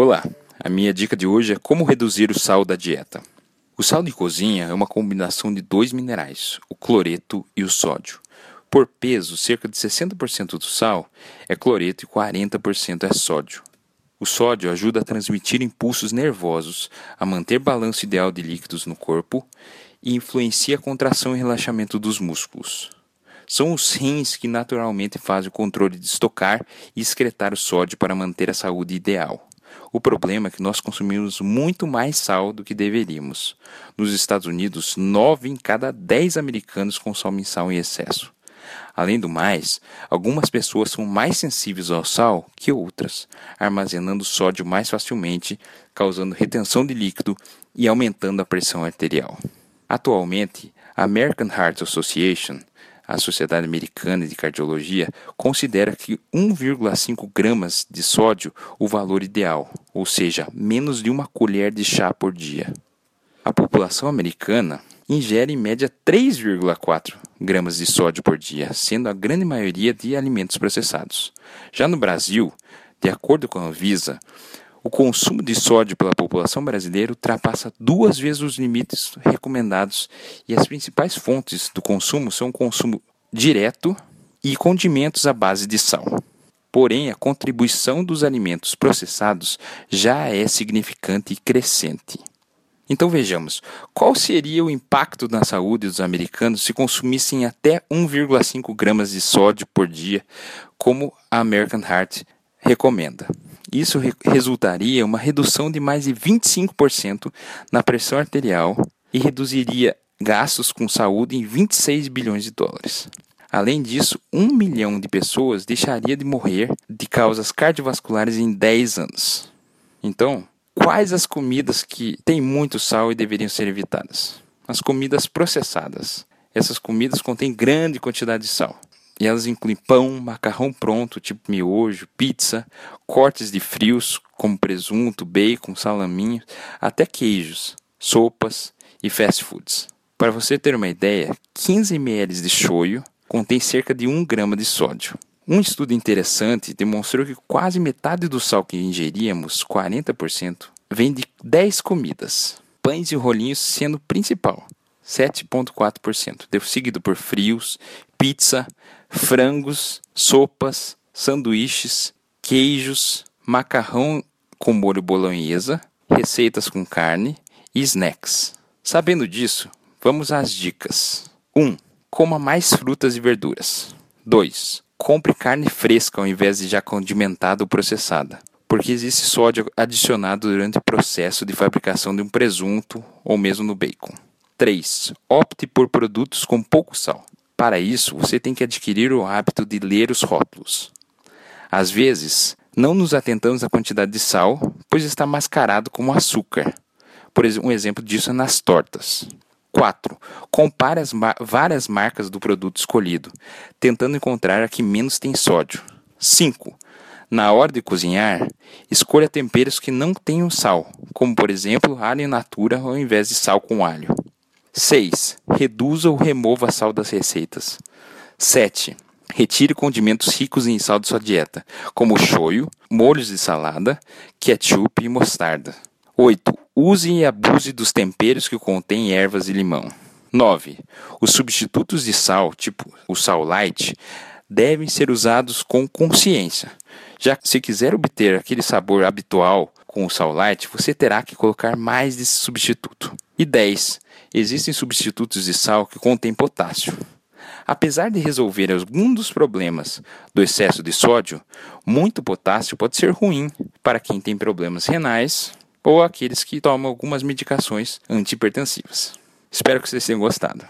Olá, a minha dica de hoje é como reduzir o sal da dieta. O sal de cozinha é uma combinação de dois minerais, o cloreto e o sódio. Por peso, cerca de 60% do sal é cloreto e 40% é sódio. O sódio ajuda a transmitir impulsos nervosos, a manter balanço ideal de líquidos no corpo e influencia a contração e relaxamento dos músculos. São os rins que naturalmente fazem o controle de estocar e excretar o sódio para manter a saúde ideal. O problema é que nós consumimos muito mais sal do que deveríamos. Nos Estados Unidos, 9 em cada 10 americanos consomem sal em excesso. Além do mais, algumas pessoas são mais sensíveis ao sal que outras, armazenando sódio mais facilmente, causando retenção de líquido e aumentando a pressão arterial. Atualmente, a American Heart Association a Sociedade Americana de Cardiologia considera que 1,5 gramas de sódio o valor ideal, ou seja, menos de uma colher de chá por dia. A população americana ingere em média 3,4 gramas de sódio por dia, sendo a grande maioria de alimentos processados. Já no Brasil, de acordo com a Anvisa, o consumo de sódio pela população brasileira ultrapassa duas vezes os limites recomendados e as principais fontes do consumo são o consumo direto e condimentos à base de sal. Porém, a contribuição dos alimentos processados já é significante e crescente. Então vejamos, qual seria o impacto na saúde dos americanos se consumissem até 1,5 gramas de sódio por dia, como a American Heart recomenda? Isso re resultaria em uma redução de mais de 25% na pressão arterial e reduziria gastos com saúde em 26 bilhões de dólares. Além disso, um milhão de pessoas deixaria de morrer de causas cardiovasculares em 10 anos. Então, quais as comidas que têm muito sal e deveriam ser evitadas? As comidas processadas. Essas comidas contêm grande quantidade de sal. E elas incluem pão, macarrão pronto, tipo miojo, pizza, cortes de frios, como presunto, bacon, salaminho, até queijos, sopas e fast foods. Para você ter uma ideia, 15 ml de shoyu contém cerca de 1 grama de sódio. Um estudo interessante demonstrou que quase metade do sal que ingeríamos, 40%, vem de 10 comidas, pães e rolinhos sendo o principal, 7,4%, seguido por frios, pizza, frangos, sopas, sanduíches, queijos, macarrão com molho bolonhesa, receitas com carne e snacks. Sabendo disso, vamos às dicas. 1. Um, coma mais frutas e verduras. 2. Compre carne fresca ao invés de já condimentada ou processada, porque existe sódio adicionado durante o processo de fabricação de um presunto ou mesmo no bacon. 3. Opte por produtos com pouco sal. Para isso, você tem que adquirir o hábito de ler os rótulos. Às vezes, não nos atentamos à quantidade de sal, pois está mascarado como açúcar. Por exemplo, um exemplo disso é nas tortas. 4. Compare as várias marcas do produto escolhido, tentando encontrar a que menos tem sódio. 5. Na hora de cozinhar, escolha temperos que não tenham sal, como por exemplo alho natura ao invés de sal com alho. 6. Reduza ou remova sal das receitas. 7. Retire condimentos ricos em sal de sua dieta, como shoyu, molhos de salada, ketchup e mostarda. 8. Use e abuse dos temperos que contêm ervas e limão. 9. Os substitutos de sal, tipo o sal light, devem ser usados com consciência. Já que se quiser obter aquele sabor habitual com o sal light, você terá que colocar mais desse substituto. E 10. Existem substitutos de sal que contêm potássio. Apesar de resolver alguns dos problemas do excesso de sódio, muito potássio pode ser ruim para quem tem problemas renais ou aqueles que tomam algumas medicações antihipertensivas. Espero que vocês tenham gostado.